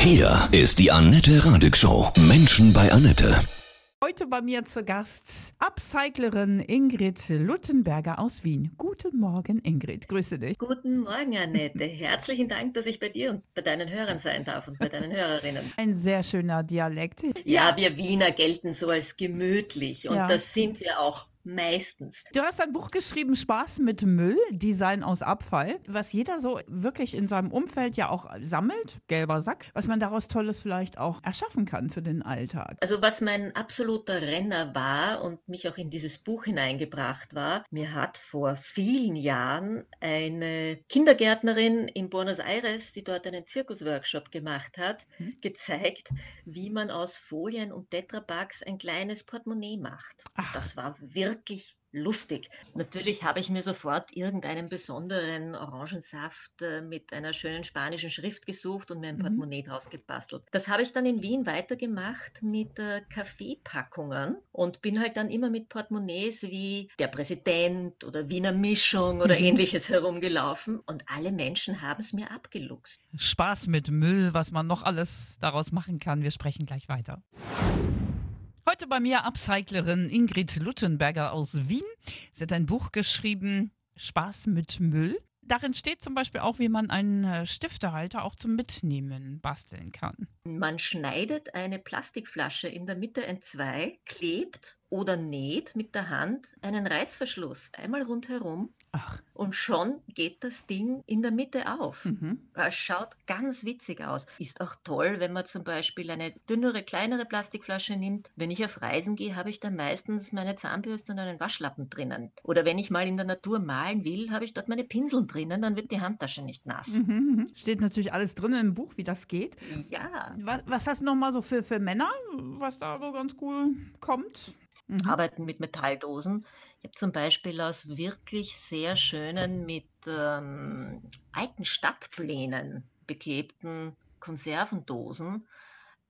Hier ist die Annette Radig Show. Menschen bei Annette. Heute bei mir zu Gast Upcyclerin Ingrid Luttenberger aus Wien. Guten Morgen, Ingrid. Grüße dich. Guten Morgen, Annette. Herzlichen Dank, dass ich bei dir und bei deinen Hörern sein darf und bei deinen Hörerinnen. Ein sehr schöner Dialekt. Ja, wir Wiener gelten so als gemütlich und Ja. das sind wir auch meistens. Du hast ein Buch geschrieben, Spaß mit Müll, Design aus Abfall, was jeder so wirklich in seinem Umfeld ja auch sammelt, gelber Sack, was man daraus Tolles vielleicht auch erschaffen kann für den Alltag. Also was mein absoluter Renner war und mich auch in dieses Buch hineingebracht war, mir hat vor vielen Jahren eine Kindergärtnerin in Buenos Aires, die dort einen Zirkusworkshop gemacht hat, Mhm. gezeigt, wie man aus Folien und Tetrapacks ein kleines Portemonnaie macht. Ach. Das war wirklich lustig. Natürlich habe ich mir sofort irgendeinen besonderen Orangensaft äh, mit einer schönen spanischen Schrift gesucht und mir ein Mhm. Portemonnaie draus gebastelt. Das habe ich dann in Wien weitergemacht mit äh, Kaffeepackungen und bin halt dann immer mit Portemonnaies wie der Präsident oder Wiener Mischung oder Mhm. ähnliches herumgelaufen und alle Menschen haben es mir abgeluchst. Spaß mit Müll, was man noch alles daraus machen kann. Wir sprechen gleich weiter. Heute bei mir Upcyclerin Ingrid Luttenberger aus Wien. Sie hat ein Buch geschrieben, Spaß mit Müll. Darin steht zum Beispiel auch, wie man einen äh, Stiftehalter auch zum Mitnehmen basteln kann. Man schneidet eine Plastikflasche in der Mitte entzwei, klebt oder näht mit der Hand einen Reißverschluss einmal rundherum Ach, und schon geht das Ding in der Mitte auf. mhm. Es schaut ganz witzig aus. Ist auch toll, wenn man zum Beispiel eine dünnere, kleinere Plastikflasche nimmt. Wenn ich auf Reisen gehe, habe ich dann meistens meine Zahnbürste und einen Waschlappen drinnen. Oder wenn ich mal in der Natur malen will, habe ich dort meine Pinseln drinnen, dann wird die Handtasche nicht nass. Mhm, mhm. Steht natürlich alles drin im Buch, wie das geht. Ja, Was, was hast du noch mal so für, für Männer, was da so ganz cool kommt? Mhm. arbeiten mit Metalldosen. Ich habe zum Beispiel aus wirklich sehr schönen, mit ähm, alten Stadtplänen beklebten Konservendosen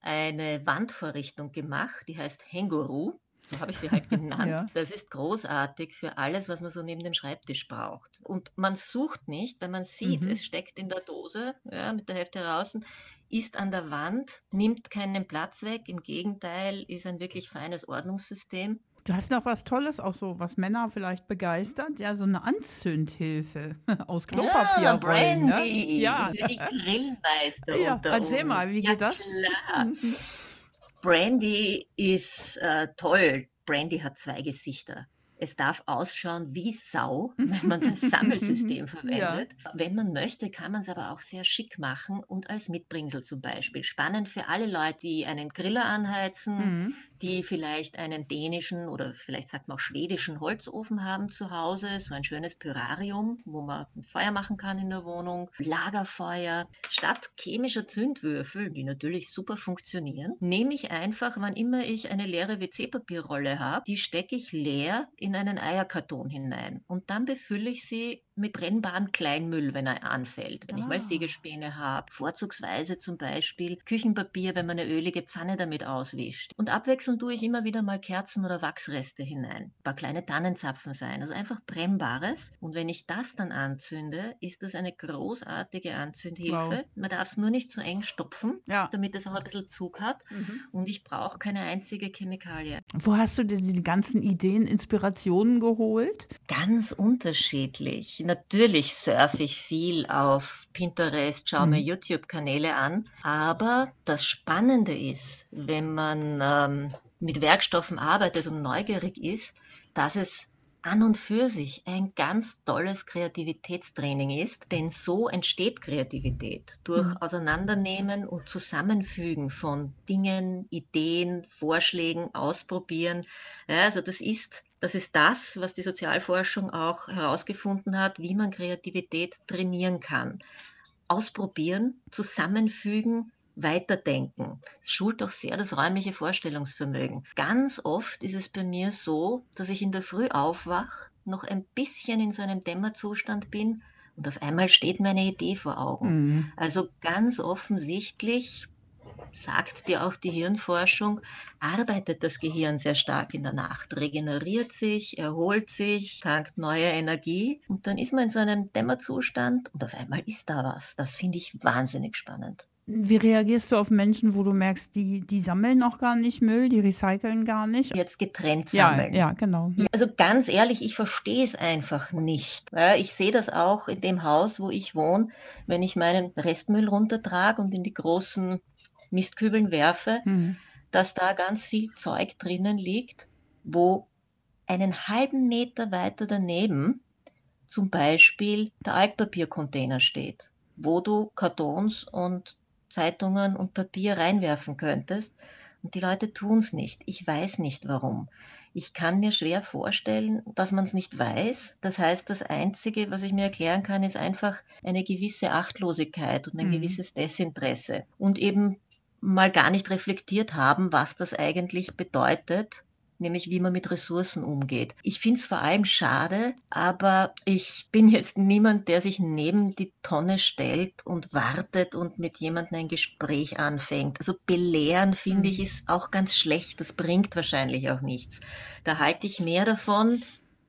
eine Wandvorrichtung gemacht, die heißt Henguru. So habe ich sie halt genannt. Ja. Das ist großartig für alles, was man so neben dem Schreibtisch braucht. Und man sucht nicht, wenn man sieht, Mhm. es steckt in der Dose, ja, mit der Hälfte draußen, ist an der Wand, nimmt keinen Platz weg. Im Gegenteil, ist ein wirklich feines Ordnungssystem. Du hast noch was Tolles, auch so, was Männer vielleicht begeistert. Ja, so eine Anzündhilfe aus Klopapier. Ja, Brandy. Ja. Für die Grillmeister Ja, erzähl uns. mal, wie ja, geht das? Klar. Brandy ist äh, toll. Brandy hat zwei Gesichter. Es darf ausschauen wie Sau, wenn man sein Sammelsystem verwendet. Wenn man möchte, kann man es aber auch sehr schick machen und als Mitbringsel zum Beispiel. Spannend für alle Leute, die einen Griller anheizen, Mhm. Die vielleicht einen dänischen oder vielleicht sagt man auch schwedischen Holzofen haben zu Hause, so ein schönes Pyrarium, wo man ein Feuer machen kann in der Wohnung, Lagerfeuer. Statt chemischer Zündwürfel, die natürlich super funktionieren, nehme ich einfach, wann immer ich eine leere WC-Papierrolle habe, die stecke ich leer in einen Eierkarton hinein. Und dann befülle ich sie mit brennbaren Kleinmüll, wenn er anfällt. Wenn ich Ah. mal Sägespäne habe, vorzugsweise zum Beispiel Küchenpapier, wenn man eine ölige Pfanne damit auswischt. Und abwechselnd tue ich immer wieder mal Kerzen oder Wachsreste hinein. Ein paar kleine Tannenzapfen sein, also einfach brennbares. Und wenn ich das dann anzünde, ist das eine großartige Anzündhilfe. Wow. Man darf es nur nicht zu eng stopfen, Ja. damit es auch ein bisschen Zug hat. Mhm. Und ich brauche keine einzige Chemikalie. Wo hast du dir die ganzen Ideen, Inspirationen geholt? Ganz unterschiedlich. Natürlich surfe ich viel auf Pinterest, schaue mir Mhm. YouTube-Kanäle an. Aber das Spannende ist, wenn man ähm, mit Werkstoffen arbeitet und neugierig ist, dass es an und für sich ein ganz tolles Kreativitätstraining ist, denn so entsteht Kreativität durch Mhm. Auseinandernehmen und Zusammenfügen von Dingen, Ideen, Vorschlägen, Ausprobieren. Ja, also das ist, das ist das, was die Sozialforschung auch herausgefunden hat, wie man Kreativität trainieren kann. Ausprobieren, zusammenfügen, weiterdenken. Es schult auch sehr das räumliche Vorstellungsvermögen. Ganz oft ist es bei mir so, dass ich in der Früh aufwach, noch ein bisschen in so einem Dämmerzustand bin und auf einmal steht mir eine Idee vor Augen. Mhm. Also ganz offensichtlich sagt dir auch die Hirnforschung, arbeitet das Gehirn sehr stark in der Nacht, regeneriert sich, erholt sich, tankt neue Energie und dann ist man in so einem Dämmerzustand und auf einmal ist da was. Das finde ich wahnsinnig spannend. Wie reagierst du auf Menschen, wo du merkst, die, die sammeln noch gar nicht Müll, die recyceln gar nicht? Jetzt getrennt sammeln. Ja, ja genau. Also ganz ehrlich, ich verstehe es einfach nicht. Ich sehe das auch in dem Haus, wo ich wohne, wenn ich meinen Restmüll runtertrage und in die großen Mistkübeln werfe, mhm. dass da ganz viel Zeug drinnen liegt, wo einen halben Meter weiter daneben zum Beispiel der Altpapiercontainer steht, wo du Kartons und Zeitungen und Papier reinwerfen könntest. Und die Leute tun es nicht. Ich weiß nicht warum. Ich kann mir schwer vorstellen, dass man es nicht weiß. Das heißt, das Einzige, was ich mir erklären kann, ist einfach eine gewisse Achtlosigkeit und ein mhm. gewisses Desinteresse. Und eben mal gar nicht reflektiert haben, was das eigentlich bedeutet, nämlich wie man mit Ressourcen umgeht. Ich finde es vor allem schade, aber ich bin jetzt niemand, der sich neben die Tonne stellt und wartet und mit jemandem ein Gespräch anfängt. Also belehren, finde ich, mhm. ist auch ganz schlecht. Das bringt wahrscheinlich auch nichts. Da halte ich mehr davon,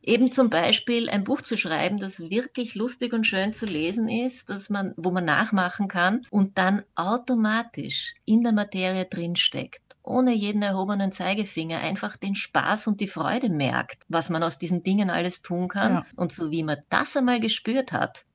eben zum Beispiel ein Buch zu schreiben, das wirklich lustig und schön zu lesen ist, dass man, wo man nachmachen kann und dann automatisch in der Materie drinsteckt ohne jeden erhobenen Zeigefinger einfach den Spaß und die Freude merkt, was man aus diesen Dingen alles tun kann. Ja. Und so wie man das einmal gespürt hat,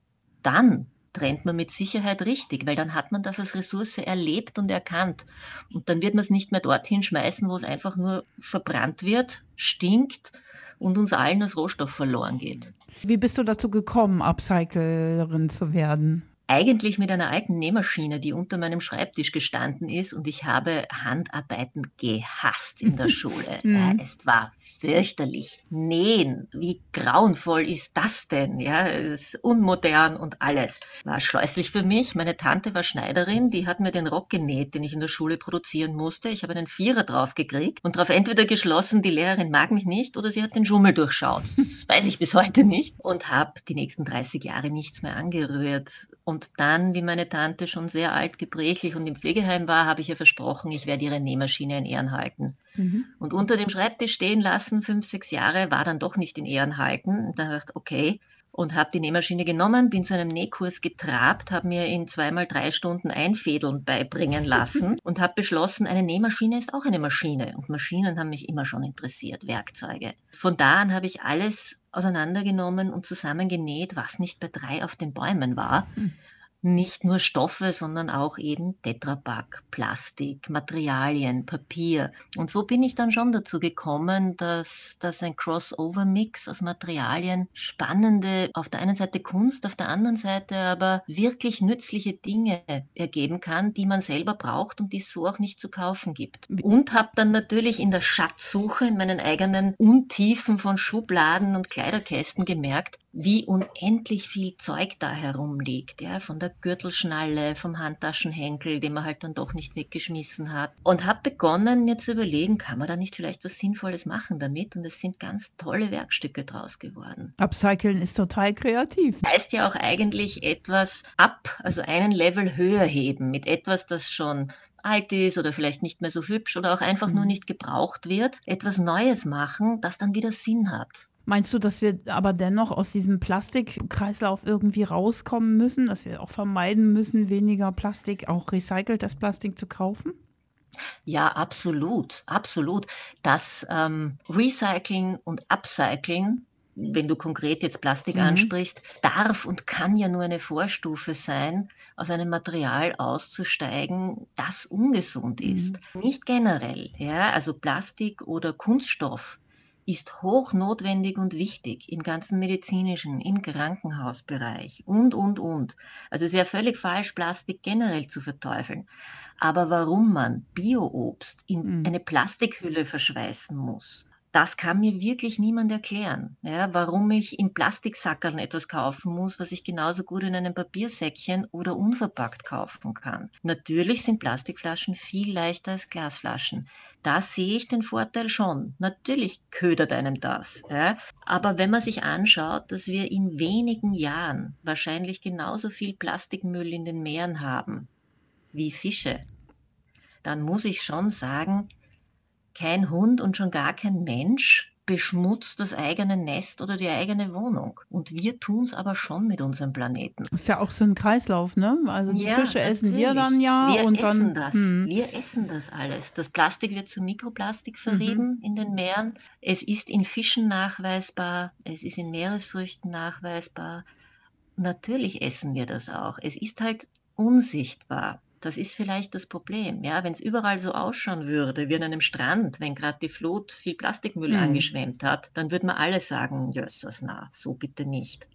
dann trennt man mit Sicherheit richtig, weil dann hat man das als Ressource erlebt und erkannt. Und dann wird man es nicht mehr dorthin schmeißen, wo es einfach nur verbrannt wird, stinkt und uns allen als Rohstoff verloren geht. Wie bist du dazu gekommen, Upcyclerin zu werden? Eigentlich mit einer alten Nähmaschine, die unter meinem Schreibtisch gestanden ist und ich habe Handarbeiten gehasst in der Schule. ja, mhm. es war fürchterlich. Nähen, wie grauenvoll ist das denn? Ja, es ist unmodern und alles. War scheußlich für mich. Meine Tante war Schneiderin, die hat mir den Rock genäht, den ich in der Schule produzieren musste. Ich habe einen Vierer drauf gekriegt und darauf entweder geschlossen, die Lehrerin mag mich nicht oder sie hat den Schummel durchschaut. Das weiß ich bis heute nicht und habe die nächsten 30 Jahre nichts mehr angerührt. Und und dann, wie meine Tante schon sehr alt, gebrechlich und im Pflegeheim war, habe ich ihr versprochen, ich werde ihre Nähmaschine in Ehren halten. Mhm. Und unter dem Schreibtisch stehen lassen, fünf, sechs Jahre, war dann doch nicht in Ehren halten. Und dann dachte ich, okay, und habe die Nähmaschine genommen, bin zu einem Nähkurs getrabt, habe mir in zweimal drei Stunden Einfädeln beibringen lassen und habe beschlossen, eine Nähmaschine ist auch eine Maschine. Und Maschinen haben mich immer schon interessiert, Werkzeuge. Von da an habe ich alles auseinandergenommen und zusammengenäht, was nicht bei drei auf den Bäumen war. Nicht nur Stoffe, sondern auch eben Tetrapack, Plastik, Materialien, Papier. Und so bin ich dann schon dazu gekommen, dass, dass ein Crossover-Mix aus Materialien spannende, auf der einen Seite Kunst, auf der anderen Seite aber wirklich nützliche Dinge ergeben kann, die man selber braucht und die es so auch nicht zu kaufen gibt. Und habe dann natürlich in der Schatzsuche in meinen eigenen Untiefen von Schubladen und Kleiderkästen gemerkt, wie unendlich viel Zeug da herumliegt, ja, von der Gürtelschnalle, vom Handtaschenhenkel, den man halt dann doch nicht weggeschmissen hat. Und habe begonnen, mir zu überlegen, kann man da nicht vielleicht was Sinnvolles machen damit? Und es sind ganz tolle Werkstücke draus geworden. Upcyclen ist total kreativ. Heißt ja auch eigentlich etwas ab, also einen Level höher heben mit etwas, das schon alt ist oder vielleicht nicht mehr so hübsch oder auch einfach mhm. nur nicht gebraucht wird, etwas Neues machen, das dann wieder Sinn hat. Meinst du, dass wir aber dennoch aus diesem Plastikkreislauf irgendwie rauskommen müssen, dass wir auch vermeiden müssen, weniger Plastik, auch recyceltes Plastik zu kaufen? Ja, absolut, absolut. Das ähm, Recycling und Upcycling, wenn du konkret jetzt Plastik mhm. ansprichst, darf und kann ja nur eine Vorstufe sein, aus einem Material auszusteigen, das ungesund ist. Mhm. Nicht generell, ja, also Plastik oder Kunststoff ist hochnotwendig und wichtig im ganzen medizinischen, im Krankenhausbereich und, und, und. Also es wäre völlig falsch, Plastik generell zu verteufeln. Aber warum man Bioobst in mhm. eine Plastikhülle verschweißen muss, das kann mir wirklich niemand erklären, ja, warum ich in Plastiksackerln etwas kaufen muss, was ich genauso gut in einem Papiersäckchen oder unverpackt kaufen kann. Natürlich sind Plastikflaschen viel leichter als Glasflaschen. Da sehe ich den Vorteil schon. Natürlich ködert einem das. Ja. Aber wenn man sich anschaut, dass wir in wenigen Jahren wahrscheinlich genauso viel Plastikmüll in den Meeren haben wie Fische, dann muss ich schon sagen, kein Hund und schon gar kein Mensch beschmutzt das eigene Nest oder die eigene Wohnung. Und wir tun es aber schon mit unserem Planeten. Das ist ja auch so ein Kreislauf, ne? Also die Ja, Fische essen wir natürlich. dann ja Wir und essen dann. das. Hm. Wir essen das alles. Das Plastik wird zu Mikroplastik Mhm. verrieben in den Meeren. Es ist in Fischen nachweisbar. Es ist in Meeresfrüchten nachweisbar. Natürlich essen wir das auch. Es ist halt unsichtbar. Das ist vielleicht das Problem. Ja, wenn es überall so ausschauen würde, wie an einem Strand, wenn gerade die Flut viel Plastikmüll Hm. angeschwemmt hat, dann würden wir alle sagen, jössers, na, so bitte nicht.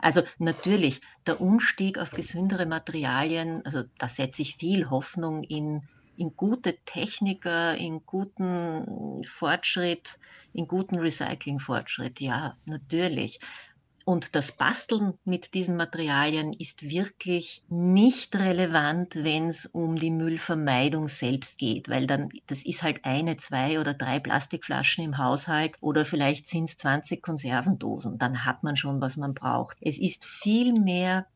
Also natürlich, der Umstieg auf gesündere Materialien, also da setze ich viel Hoffnung in, in gute Techniker, in guten Fortschritt, in guten Recyclingfortschritt. Ja, natürlich. Und das Basteln mit diesen Materialien ist wirklich nicht relevant, wenn es um die Müllvermeidung selbst geht, weil dann, das ist halt eine, zwei oder drei Plastikflaschen im Haushalt oder vielleicht sind es 20 Konservendosen. Dann hat man schon, was man braucht. Es ist viel mehr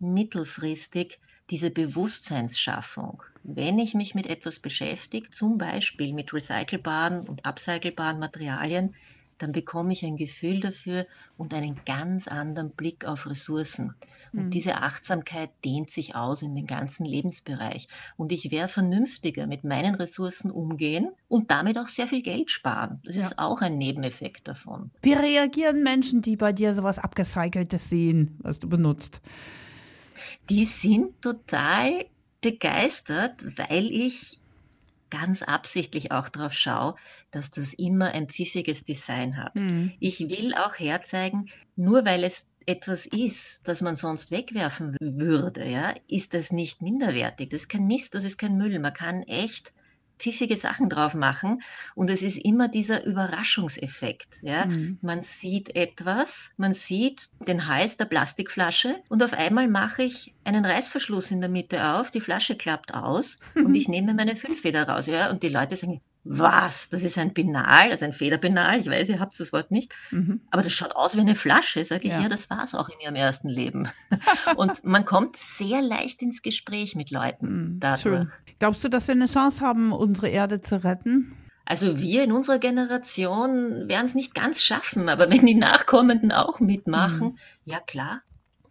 mittelfristig diese Bewusstseinsschaffung. Wenn ich mich mit etwas beschäftige, zum Beispiel mit recycelbaren und upcycelbaren Materialien, dann bekomme ich ein Gefühl dafür und einen ganz anderen Blick auf Ressourcen. Und Hm. diese Achtsamkeit dehnt sich aus in den ganzen Lebensbereich. Und ich werde vernünftiger mit meinen Ressourcen umgehen und damit auch sehr viel Geld sparen. Das Ja. ist auch ein Nebeneffekt davon. Wie reagieren Menschen, die bei dir sowas Abgecyceltes sehen, was du benutzt? Die sind total begeistert, weil ich ganz absichtlich auch darauf schaue, dass das immer ein pfiffiges Design hat. Hm. Ich will auch herzeigen, nur weil es etwas ist, das man sonst wegwerfen würde, ja, ist das nicht minderwertig. Das ist kein Mist, das ist kein Müll. Man kann echt pfiffige Sachen drauf machen und es ist immer dieser Überraschungseffekt. Ja. Hm. Man sieht etwas, man sieht den Hals der Plastikflasche und auf einmal mache ich einen Reißverschluss in der Mitte auf, die Flasche klappt aus und ich nehme meine Füllfeder raus. Ja, und die Leute sagen, was, das ist ein Binal, also ein Federbinal, ich weiß, ihr habt das Wort nicht, Mhm. aber das schaut aus wie eine Flasche. Sag ich, Ja. ja, das war's auch in ihrem ersten Leben. und man kommt sehr leicht ins Gespräch mit Leuten Hm. dadurch. Schön. Glaubst du, dass wir eine Chance haben, unsere Erde zu retten? Also wir in unserer Generation werden es nicht ganz schaffen, aber wenn die Nachkommenden auch mitmachen, Hm. ja klar.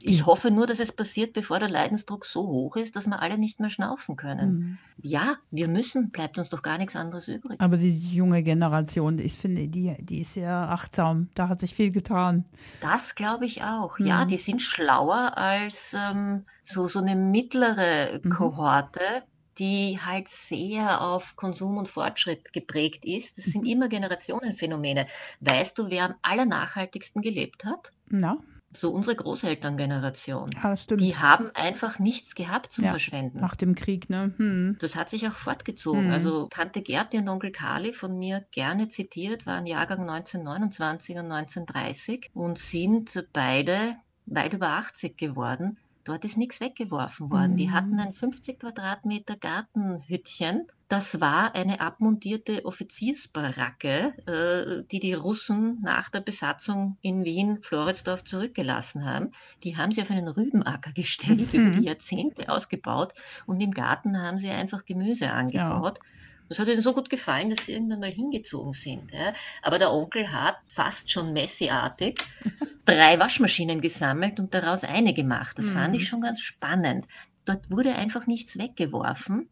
Ich Die- hoffe nur, dass es passiert, bevor der Leidensdruck so hoch ist, dass wir alle nicht mehr schnaufen können. Hm. Ja, wir müssen, bleibt uns doch gar nichts anderes übrig. Aber diese junge Generation, ich finde, die, die ist sehr achtsam. Da hat sich viel getan. Das glaube ich auch. Ja, Mhm. die sind schlauer als ähm, so, so eine mittlere Mhm. Kohorte, die halt sehr auf Konsum und Fortschritt geprägt ist. Das sind Mhm. immer Generationenphänomene. Weißt du, wer am allernachhaltigsten gelebt hat? Na, So unsere Großelterngeneration. ja, stimmt. Die haben einfach nichts gehabt zum Ja, Verschwenden. Nach dem Krieg, ne? Hm. Das hat sich auch fortgezogen. Hm. Also Tante Gerti und Onkel Kali von mir gerne zitiert, waren Jahrgang 1929 und 1930 und sind beide weit über 80 geworden. Dort ist nichts weggeworfen worden. Die Hm. hatten ein 50 Quadratmeter Gartenhüttchen. Das war eine abmontierte Offiziersbaracke, äh, die die Russen nach der Besatzung in Wien, Floridsdorf zurückgelassen haben. Die haben sie auf einen Rübenacker gestellt, Mhm. über die Jahrzehnte ausgebaut und im Garten haben sie einfach Gemüse angebaut. Das hat ihnen so gut gefallen, dass sie irgendwann mal hingezogen sind. Ja. Aber der Onkel hat fast schon Messi-artig drei Waschmaschinen gesammelt und daraus eine gemacht. Das fand Mhm. ich schon ganz spannend. Dort wurde einfach nichts weggeworfen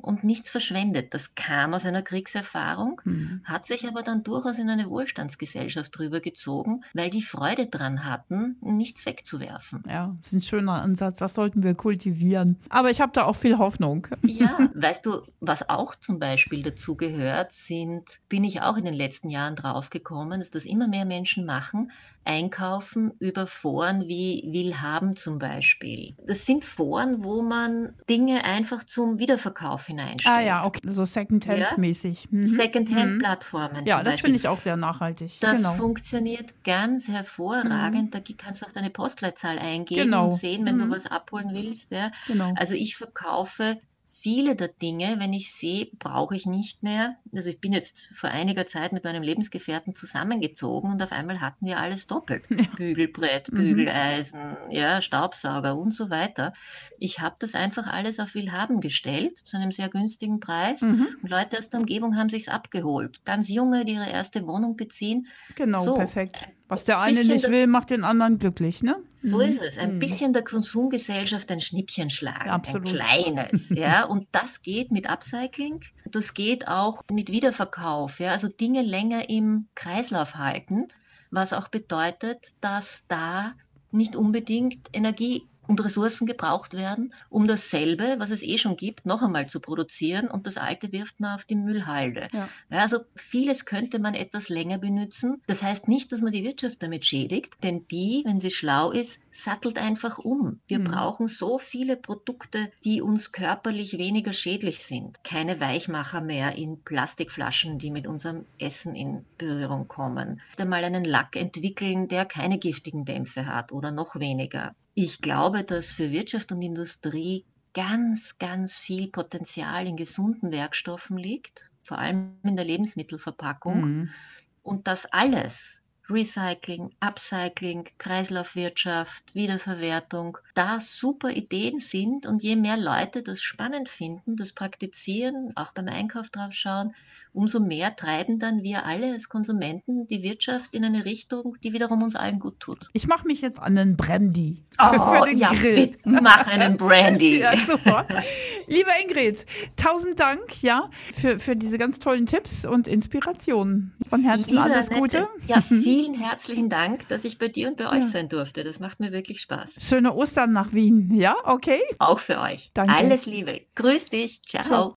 und nichts verschwendet. Das kam aus einer Kriegserfahrung, Hm. hat sich aber dann durchaus in eine Wohlstandsgesellschaft drüber gezogen, weil die Freude dran hatten, nichts wegzuwerfen. Ja, das ist ein schöner Ansatz. Das sollten wir kultivieren. Aber ich habe da auch viel Hoffnung. Ja, weißt du, was auch zum Beispiel dazu gehört, sind, bin ich auch in den letzten Jahren draufgekommen, dass das immer mehr Menschen machen, einkaufen über Foren wie Willhaben zum Beispiel. Das sind Foren, wo man Dinge einfach zum Wiederverkauf hineinstellt. Ah ja, okay. So Secondhand-mäßig. Mhm. Secondhand-Plattformen. Ja, zum das finde ich auch sehr nachhaltig. Das genau. funktioniert ganz hervorragend. Da kannst du auch deine Postleitzahl eingeben Genau. und sehen, wenn du Mhm. was abholen willst. Ja. genau. Also ich verkaufe viele der Dinge, wenn ich sehe, brauche ich nicht mehr. Also ich bin jetzt vor einiger Zeit mit meinem Lebensgefährten zusammengezogen und auf einmal hatten wir alles doppelt. Ja. Bügelbrett, mhm. Bügeleisen, ja, Staubsauger und so weiter. Ich habe das einfach alles auf Willhaben gestellt, zu einem sehr günstigen Preis. Mhm. Und Leute aus der Umgebung haben sich's abgeholt. Ganz junge, die ihre erste Wohnung beziehen. Genau, so, perfekt. Was der eine nicht will, macht den anderen glücklich, ne? So mhm. ist es. Ein mhm. bisschen der Konsumgesellschaft ein Schnippchen schlagen. Absolut. Ein kleines, ja. Und das geht mit Upcycling. Das geht auch mit Wiederverkauf, ja. Also Dinge länger im Kreislauf halten, was auch bedeutet, dass da nicht unbedingt Energie und Ressourcen gebraucht werden, um dasselbe, was es eh schon gibt, noch einmal zu produzieren und das alte wirft man auf die Müllhalde. Ja. Also vieles könnte man etwas länger benutzen. Das heißt nicht, dass man die Wirtschaft damit schädigt, denn die, wenn sie schlau ist, sattelt einfach um. Wir mhm. brauchen so viele Produkte, die uns körperlich weniger schädlich sind. Keine Weichmacher mehr in Plastikflaschen, die mit unserem Essen in Berührung kommen. Einmal einen Lack entwickeln, der keine giftigen Dämpfe hat oder noch weniger. Ich glaube, dass für Wirtschaft und Industrie ganz, ganz viel Potenzial in gesunden Werkstoffen liegt, vor allem in der Lebensmittelverpackung. Mhm. Und das alles Recycling, Upcycling, Kreislaufwirtschaft, Wiederverwertung, da super Ideen sind und je mehr Leute das spannend finden, das praktizieren, auch beim Einkauf drauf schauen, umso mehr treiben dann wir alle als Konsumenten die Wirtschaft in eine Richtung, die wiederum uns allen gut tut. Ich mache mich jetzt an einen Brandy oh, für den ja, Grill. Mach einen Brandy. ja, super. Liebe Ingrid, tausend Dank ja, für, für diese ganz tollen Tipps und Inspirationen. Von Herzen Liebe alles Gute. Ja, vielen herzlichen Dank, dass ich bei dir und bei euch ja. sein durfte. Das macht mir wirklich Spaß. Schöne Ostern nach Wien, ja? Okay? Auch für euch. Danke. Alles Liebe. Grüß dich. Ciao. Ciao.